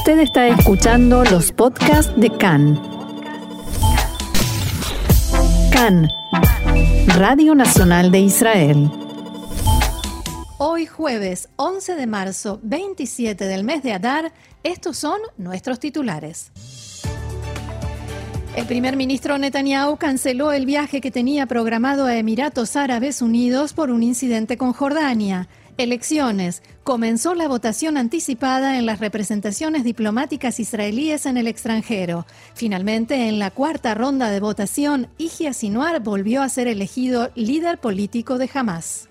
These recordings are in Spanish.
Usted está escuchando los podcasts de CAN. CAN, Radio Nacional de Israel. Hoy jueves 11 de marzo, 27 del mes de Adar, estos son nuestros titulares. El primer ministro Netanyahu canceló el viaje que tenía programado a Emiratos Árabes Unidos por un incidente con Jordania. Elecciones. Comenzó la votación anticipada en las representaciones diplomáticas israelíes en el extranjero. Finalmente, en la cuarta ronda de votación, Ijia Sinuar volvió a ser elegido líder político de Hamas.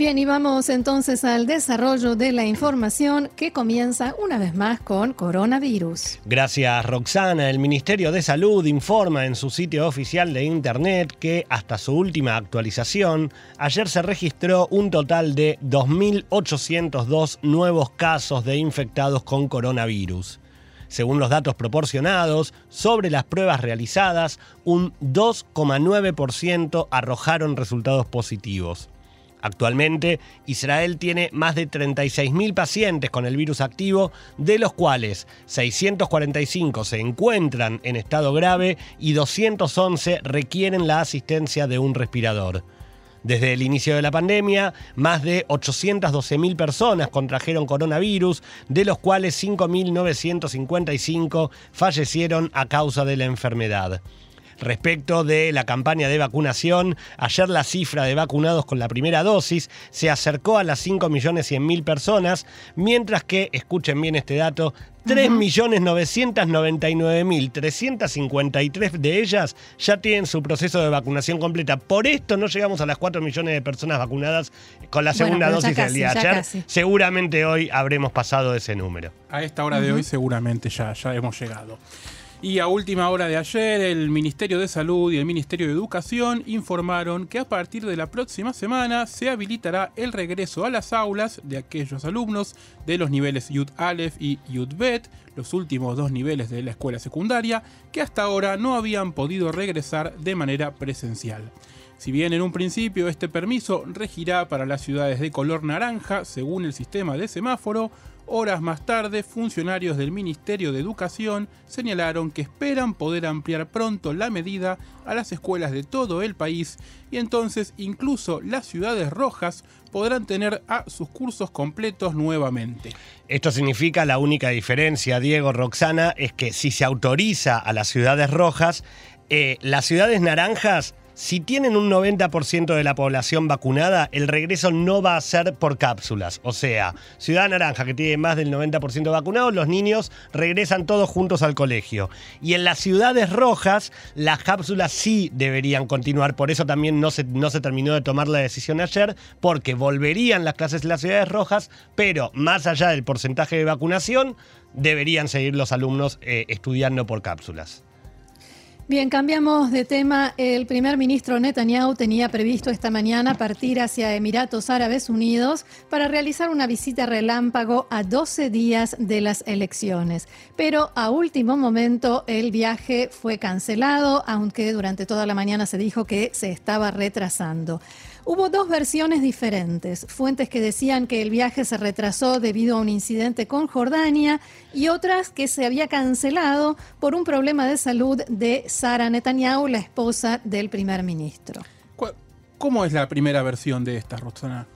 Bien, y vamos entonces al desarrollo de la información que comienza una vez más con coronavirus. Gracias, Roxana. El Ministerio de Salud informa en su sitio oficial de Internet que hasta su última actualización, ayer se registró un total de 2.802 nuevos casos de infectados con coronavirus. Según los datos proporcionados, sobre las pruebas realizadas, un 2,9% arrojaron resultados positivos. Actualmente, Israel tiene más de 36.000 pacientes con el virus activo, de los cuales 645 se encuentran en estado grave y 211 requieren la asistencia de un respirador. Desde el inicio de la pandemia, más de 812.000 personas contrajeron coronavirus, de los cuales 5.955 fallecieron a causa de la enfermedad. Respecto de la campaña de vacunación, ayer la cifra de vacunados con la primera dosis se acercó a las 5 millones mil personas, mientras que, escuchen bien este dato, 3.999.353 de ellas ya tienen su proceso de vacunación completa. Por esto no llegamos a las 4 millones de personas vacunadas con la segunda dosis del día de ayer. Seguramente hoy habremos pasado ese número. A esta hora de hoy seguramente ya, ya hemos llegado. Y a última hora de ayer, el Ministerio de Salud y el Ministerio de Educación informaron que a partir de la próxima semana se habilitará el regreso a las aulas de aquellos alumnos de los niveles Yud Aleph y Yud Bet, los últimos dos niveles de la escuela secundaria, que hasta ahora no habían podido regresar de manera presencial. Si bien en un principio este permiso regirá para las ciudades de color naranja según el sistema de semáforo, Horas más tarde, funcionarios del Ministerio de Educación señalaron que esperan poder ampliar pronto la medida a las escuelas de todo el país y entonces incluso las ciudades rojas podrán tener a sus cursos completos nuevamente. Esto significa la única diferencia, Diego Roxana, es que si se autoriza a las ciudades rojas, eh, las ciudades naranjas si tienen un 90% de la población vacunada, el regreso no va a ser por cápsulas. O sea, Ciudad Naranja, que tiene más del 90% vacunado, los niños regresan todos juntos al colegio. Y en las ciudades rojas, las cápsulas sí deberían continuar. Por eso también no se, terminó de tomar la decisión ayer, porque volverían las clases en las ciudades rojas, pero más allá del porcentaje de vacunación, deberían seguir los alumnos eh, estudiando por cápsulas. Bien, cambiamos de tema. El primer ministro Netanyahu tenía previsto esta mañana partir hacia Emiratos Árabes Unidos para realizar una visita relámpago a 12 días de las elecciones. Pero a último momento el viaje fue cancelado, aunque durante toda la mañana se dijo que se estaba retrasando. Hubo dos versiones diferentes, fuentes que decían que el viaje se retrasó debido a un incidente con Jordania y otras que se había cancelado por un problema de salud de Sara Netanyahu, la esposa del primer ministro. ¿Cómo es la primera versión de esta, Roxana?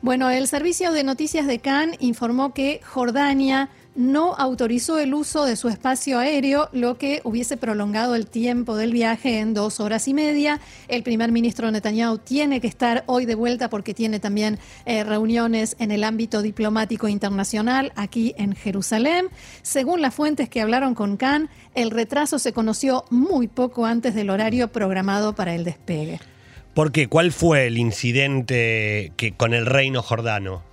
Bueno, el servicio de noticias de Cannes informó que Jordania no autorizó el uso de su espacio aéreo, lo que hubiese prolongado el tiempo del viaje en dos horas y media. El primer ministro Netanyahu tiene que estar hoy de vuelta porque tiene también eh, reuniones en el ámbito diplomático internacional aquí en Jerusalén. Según las fuentes que hablaron con Khan, el retraso se conoció muy poco antes del horario programado para el despegue. ¿Por qué? ¿Cuál fue el incidente que, con el reino jordano?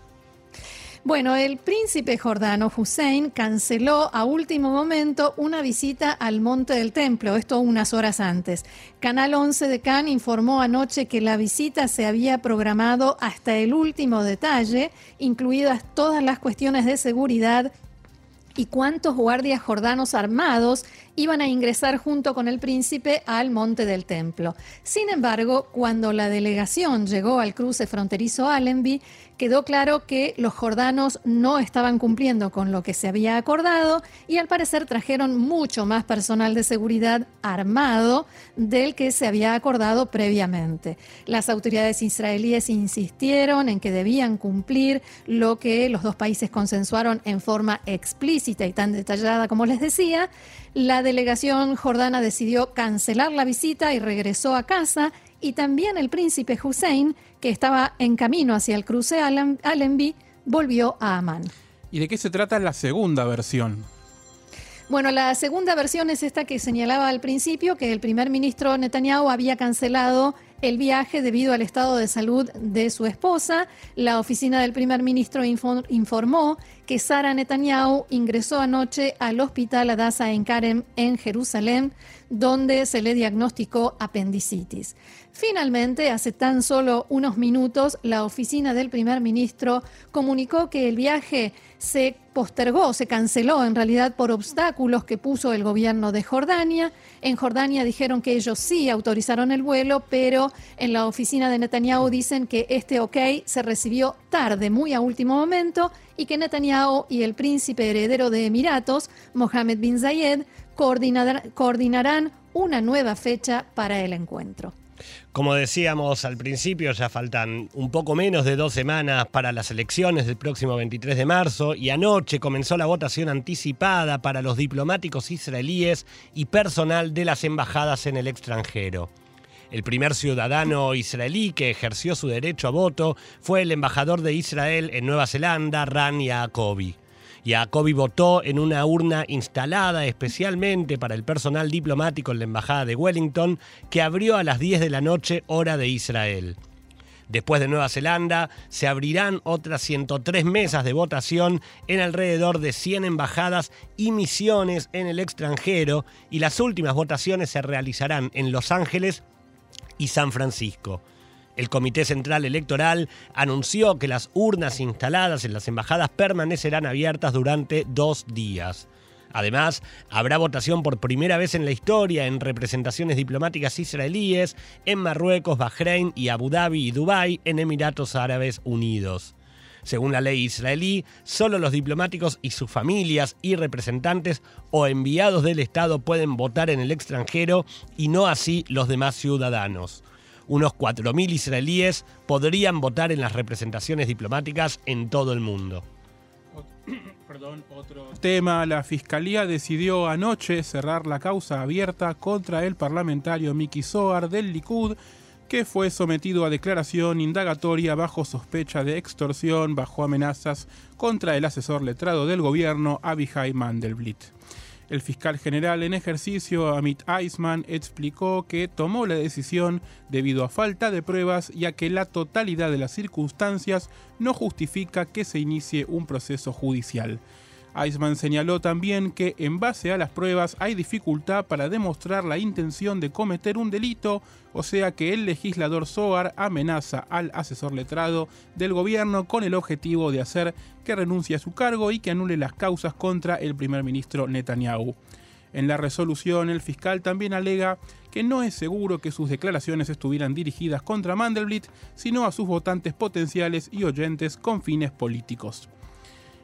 Bueno, el príncipe jordano Hussein canceló a último momento una visita al Monte del Templo, esto unas horas antes. Canal 11 de Cannes informó anoche que la visita se había programado hasta el último detalle, incluidas todas las cuestiones de seguridad y cuántos guardias jordanos armados iban a ingresar junto con el príncipe al monte del templo. Sin embargo, cuando la delegación llegó al cruce fronterizo Allenby, quedó claro que los jordanos no estaban cumpliendo con lo que se había acordado y al parecer trajeron mucho más personal de seguridad armado del que se había acordado previamente. Las autoridades israelíes insistieron en que debían cumplir lo que los dos países consensuaron en forma explícita y tan detallada como les decía. La delegación jordana decidió cancelar la visita y regresó a casa y también el príncipe Hussein, que estaba en camino hacia el cruce Allenby, volvió a Amán. ¿Y de qué se trata la segunda versión? Bueno, la segunda versión es esta que señalaba al principio, que el primer ministro Netanyahu había cancelado el viaje debido al estado de salud de su esposa. La oficina del primer ministro informó que Sara Netanyahu ingresó anoche al hospital Adasa en Karem en Jerusalén, donde se le diagnosticó apendicitis. Finalmente, hace tan solo unos minutos, la oficina del primer ministro comunicó que el viaje se postergó, se canceló en realidad por obstáculos que puso el gobierno de Jordania. En Jordania dijeron que ellos sí autorizaron el vuelo, pero en la oficina de Netanyahu dicen que este ok se recibió tarde, muy a último momento, y que Netanyahu y el príncipe heredero de Emiratos, Mohammed bin Zayed, coordinarán una nueva fecha para el encuentro. Como decíamos al principio, ya faltan un poco menos de dos semanas para las elecciones del próximo 23 de marzo y anoche comenzó la votación anticipada para los diplomáticos israelíes y personal de las embajadas en el extranjero. El primer ciudadano israelí que ejerció su derecho a voto fue el embajador de Israel en Nueva Zelanda, Ran Yacobi. Jacobi votó en una urna instalada especialmente para el personal diplomático en la Embajada de Wellington, que abrió a las 10 de la noche hora de Israel. Después de Nueva Zelanda, se abrirán otras 103 mesas de votación en alrededor de 100 embajadas y misiones en el extranjero y las últimas votaciones se realizarán en Los Ángeles y San Francisco. El Comité Central Electoral anunció que las urnas instaladas en las embajadas permanecerán abiertas durante dos días. Además, habrá votación por primera vez en la historia en representaciones diplomáticas israelíes en Marruecos, Bahrein y Abu Dhabi y Dubái en Emiratos Árabes Unidos. Según la ley israelí, solo los diplomáticos y sus familias y representantes o enviados del Estado pueden votar en el extranjero y no así los demás ciudadanos unos 4.000 israelíes podrían votar en las representaciones diplomáticas en todo el mundo. Perdón, otro tema. La Fiscalía decidió anoche cerrar la causa abierta contra el parlamentario Miki Soar del Likud, que fue sometido a declaración indagatoria bajo sospecha de extorsión, bajo amenazas contra el asesor letrado del gobierno, Abihai Mandelblit. El fiscal general en ejercicio, Amit Eisman, explicó que tomó la decisión debido a falta de pruebas y a que la totalidad de las circunstancias no justifica que se inicie un proceso judicial. Eisman señaló también que en base a las pruebas hay dificultad para demostrar la intención de cometer un delito, o sea que el legislador Soar amenaza al asesor letrado del gobierno con el objetivo de hacer que renuncie a su cargo y que anule las causas contra el primer ministro Netanyahu. En la resolución, el fiscal también alega que no es seguro que sus declaraciones estuvieran dirigidas contra Mandelblit, sino a sus votantes potenciales y oyentes con fines políticos.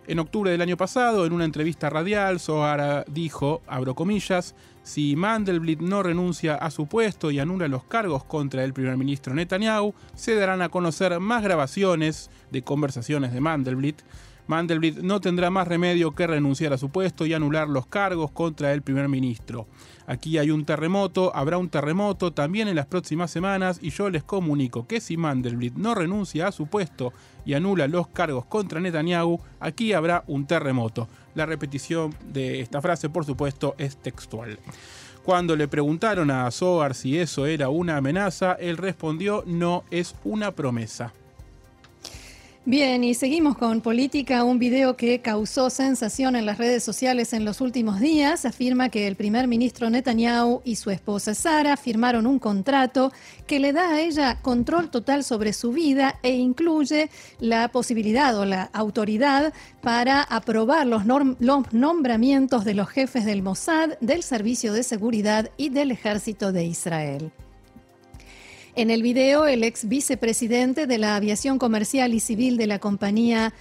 En octubre del año pasado, en una entrevista radial, Zohar dijo, abro comillas, si Mandelblit no renuncia a su puesto y anula los cargos contra el primer ministro Netanyahu, se darán a conocer más grabaciones de conversaciones de Mandelblit Mandelblit no tendrá más remedio que renunciar a su puesto y anular los cargos contra el primer ministro. Aquí hay un terremoto, habrá un terremoto también en las próximas semanas y yo les comunico que si Mandelblit no renuncia a su puesto y anula los cargos contra Netanyahu, aquí habrá un terremoto. La repetición de esta frase, por supuesto, es textual. Cuando le preguntaron a Zohar si eso era una amenaza, él respondió no es una promesa. Bien, y seguimos con política. Un video que causó sensación en las redes sociales en los últimos días afirma que el primer ministro Netanyahu y su esposa Sara firmaron un contrato que le da a ella control total sobre su vida e incluye la posibilidad o la autoridad para aprobar los, los nombramientos de los jefes del Mossad, del Servicio de Seguridad y del Ejército de Israel. En el video, el ex vicepresidente de la aviación comercial y civil de la compañía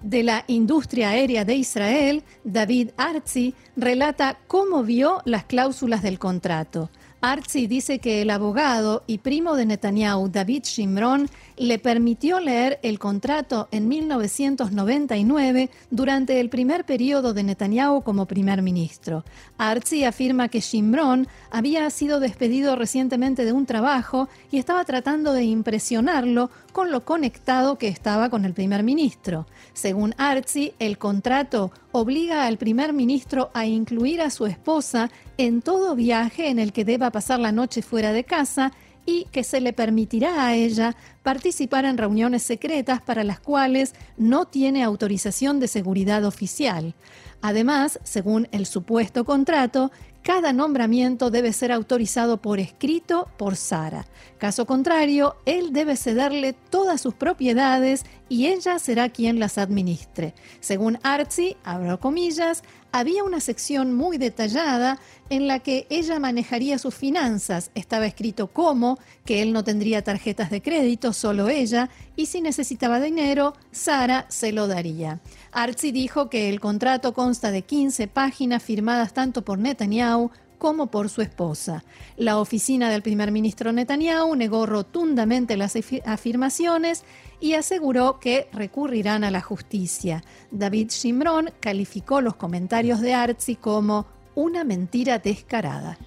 de la industria aérea de Israel, David Arzi, relata cómo vio las cláusulas del contrato. Arzi dice que el abogado y primo de Netanyahu, David Shimron, le permitió leer el contrato en 1999 durante el primer periodo de Netanyahu como primer ministro. Arzi afirma que Shimron había sido despedido recientemente de un trabajo y estaba tratando de impresionarlo con lo conectado que estaba con el primer ministro. Según Arzi, el contrato obliga al primer ministro a incluir a su esposa en todo viaje en el que deba pasar la noche fuera de casa y que se le permitirá a ella participar en reuniones secretas para las cuales no tiene autorización de seguridad oficial. Además, según el supuesto contrato, cada nombramiento debe ser autorizado por escrito por Sara. Caso contrario, él debe cederle todas sus propiedades y ella será quien las administre. Según Artsy, abro comillas, había una sección muy detallada en la que ella manejaría sus finanzas. Estaba escrito cómo, que él no tendría tarjetas de crédito, solo ella, y si necesitaba dinero, Sara se lo daría. Artsy dijo que el contrato consta de 15 páginas firmadas tanto por Netanyahu como por su esposa. La oficina del primer ministro Netanyahu negó rotundamente las afirmaciones y aseguró que recurrirán a la justicia. David Shimron calificó los comentarios de Artsy como una mentira descarada.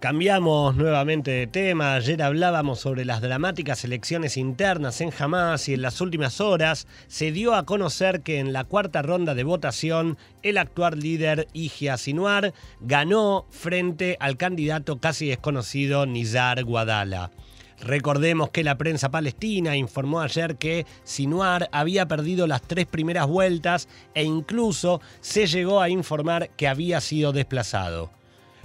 Cambiamos nuevamente de tema. Ayer hablábamos sobre las dramáticas elecciones internas en Hamas y en las últimas horas se dio a conocer que en la cuarta ronda de votación el actual líder Ijia Sinuar ganó frente al candidato casi desconocido Nizar Guadala. Recordemos que la prensa palestina informó ayer que Sinuar había perdido las tres primeras vueltas e incluso se llegó a informar que había sido desplazado.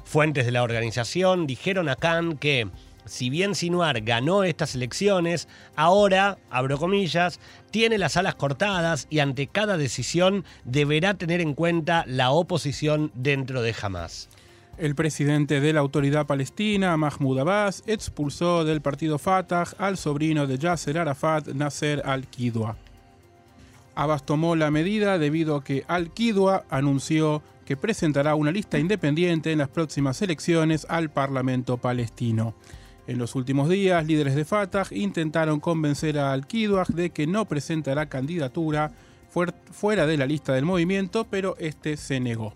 Fuentes de la organización dijeron a Khan que, si bien Sinuar ganó estas elecciones, ahora, abro comillas, tiene las alas cortadas y ante cada decisión deberá tener en cuenta la oposición dentro de Hamas. El presidente de la autoridad palestina, Mahmoud Abbas, expulsó del partido Fatah al sobrino de Yasser Arafat, Nasser al-Qidwa. Abbas tomó la medida debido a que al-Qidwa anunció que presentará una lista independiente en las próximas elecciones al Parlamento palestino. En los últimos días, líderes de Fatah intentaron convencer a Al-Qidwah de que no presentará candidatura fuera de la lista del movimiento, pero este se negó.